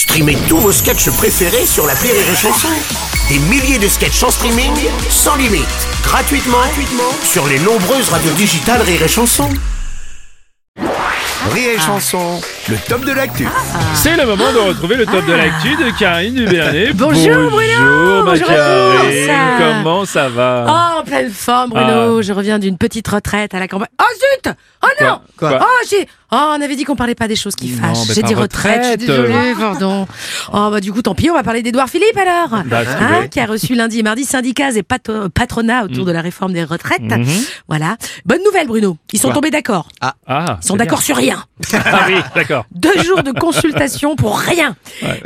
Streamez tous vos sketchs préférés sur la Rire et Chanson. Des milliers de sketchs en streaming, sans limite, gratuitement, gratuitement sur les nombreuses radios digitales Rire et Chanson. Rire et Chanson, le top de l'actu. C'est le moment de retrouver le top de l'actu de Karine Dubernet. Bonjour, Bruno. Bonjour ma Bonjour, Karine. ça. Comment ça va Oh, en pleine forme, Bruno. Ah. Je reviens d'une petite retraite à la campagne. Oh zut Oh non Quoi Quoi Oh, j'ai... Oh, on avait dit qu'on parlait pas des choses qui Non, fâchent. J'ai dit retraite, retraite. désolée, pardon. Oh, bah du coup, tant pis, on va parler d'Edouard Philippe alors. Bah, Hein, qui a reçu lundi et mardi syndicats et pato- patronat autour de la réforme des retraites. Mhm. Voilà. Bonne nouvelle, Bruno. Ils sont tombés d'accord. Ah, Ils sont d'accord sur rien. Ah oui, d'accord. Deux jours de consultation pour rien.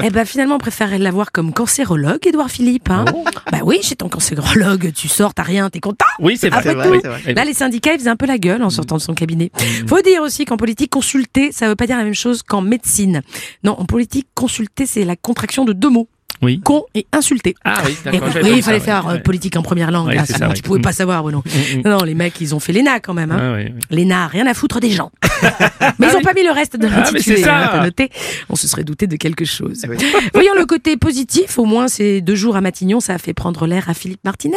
Eh ben finalement, on préférait l'avoir comme cancérologue, Édouard Philippe. Hein. Oh. Bah oui, chez ton cancérologue, tu sors, t'as rien, t'es content. Oui, c'est vrai. Après tout, vrai, là les syndicats ils faisaient un peu la gueule en sortant de son cabinet. Mm. Faut dire aussi qu'en politique consulter, ça veut pas dire la même chose qu'en médecine. Non, en politique consulter c'est la contraction de deux mots, Oui. con et insulté. Ah oui, d'accord. oui, il fallait ça, faire ouais. euh, politique en première langue. Là, sinon ça, tu ouais. pouvais Mm. pas savoir, Bruno. Mm, mm. Non, les mecs, ils ont fait l'ENA quand même. Hein. Ah oui. L'ENA, rien à foutre des gens. mais ils ont pas mis le reste de Ah, l'intitulé. hein, noté On se serait douté de quelque chose. Voyons le côté positif. Au moins, ces deux jours à Matignon, ça a fait prendre l'air à Philippe Martinez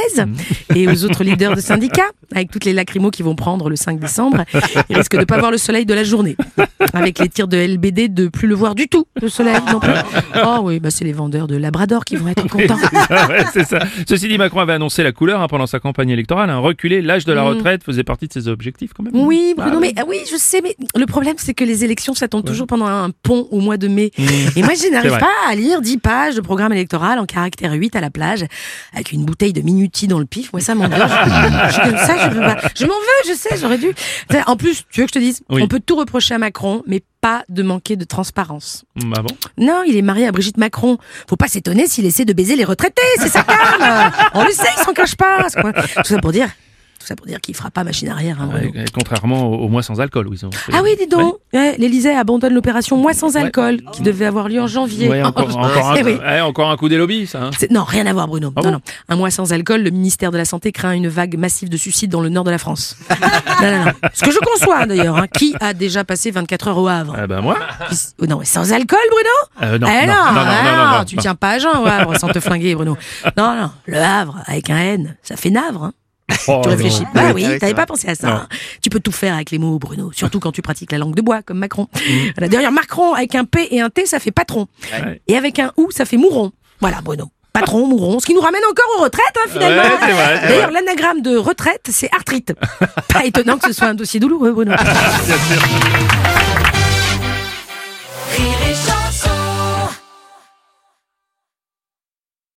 et aux autres leaders de syndicats. Avec toutes les lacrymos qu'ils vont prendre le 5 décembre, ils risquent de pas voir le soleil de la journée. Avec les tirs de LBD, de plus le voir du tout, le soleil non plus. Oh oui, bah c'est les vendeurs de Labrador qui vont être contents. Ah ouais, c'est ça. Ceci dit, Macron avait annoncé la couleur hein, pendant sa campagne électorale. hein. Reculer l'âge de la Mm. retraite faisait partie de ses objectifs quand même. Oui, Bruno, Ah, mais ah oui, je sais, mais le problème, c'est que les élections, ça tombe toujours pendant un pont au mois de mai. Mm. Et moi, je n'arrive pas à lire 10 pages de programme électoral en caractère 8 à la plage, avec une bouteille de minuti dans le pif. Moi, ça m'engage. je ça, je peux pas. Je m'en veux, je sais, j'aurais dû. En plus, tu veux que je te dise, Oui. on peut tout reprocher à Macron, mais pas de manquer de transparence. Mm, Ah bon Non, il est marié à Brigitte Macron. Faut pas s'étonner s'il essaie de baiser les retraités, c'est sa cam. On le sait, il s'en cache pas. Tout ça pour dire, ça pour dire qu'il fera pas machine arrière. Hein. Ouais, Contrairement au, au mois sans alcool, fait- Ah oui, dis donc. Ouais, L'Élysée abandonne l'opération Moi sans Ouais. alcool, qui devait avoir lieu en janvier. Ouais, encore, encore, un, Eh oui. ouais, encore un coup des lobbies, ça. hein. Non, rien à voir, Bruno. Ah non, bon non. Un mois sans alcool, le ministère de la Santé craint une vague massive de suicides dans le nord de la France. non, non, non. Ce que je conçois, d'ailleurs. hein. Qui a déjà passé 24 heures au Havre Ah ben moi Qui- oh, Non, mais sans alcool, Bruno Euh, non, Eh non, non, non, non, ah non, non, non, tu non. tiens pas à jeun au Havre sans te flinguer, Bruno. Non, non, le Havre, avec un N, ça fait navre. Hein. Oh, Tu réfléchis. Bah oui, Ah oui, t'avais pas pensé à ça. Non. hein. Tu peux tout faire avec les mots, Bruno. Surtout quand tu pratiques la langue de bois, comme Macron. Mm. Voilà, D'ailleurs, Macron, avec un P et un T, ça fait patron. Ouais. Et avec un OU, ça fait mouron. Voilà, Bruno. Patron, mouron. Ce qui nous ramène encore aux retraites, hein, finalement. Ouais, D'ailleurs, l'anagramme de retraite, c'est arthrite. pas étonnant que ce soit un dossier douloureux, Bruno. Bien sûr.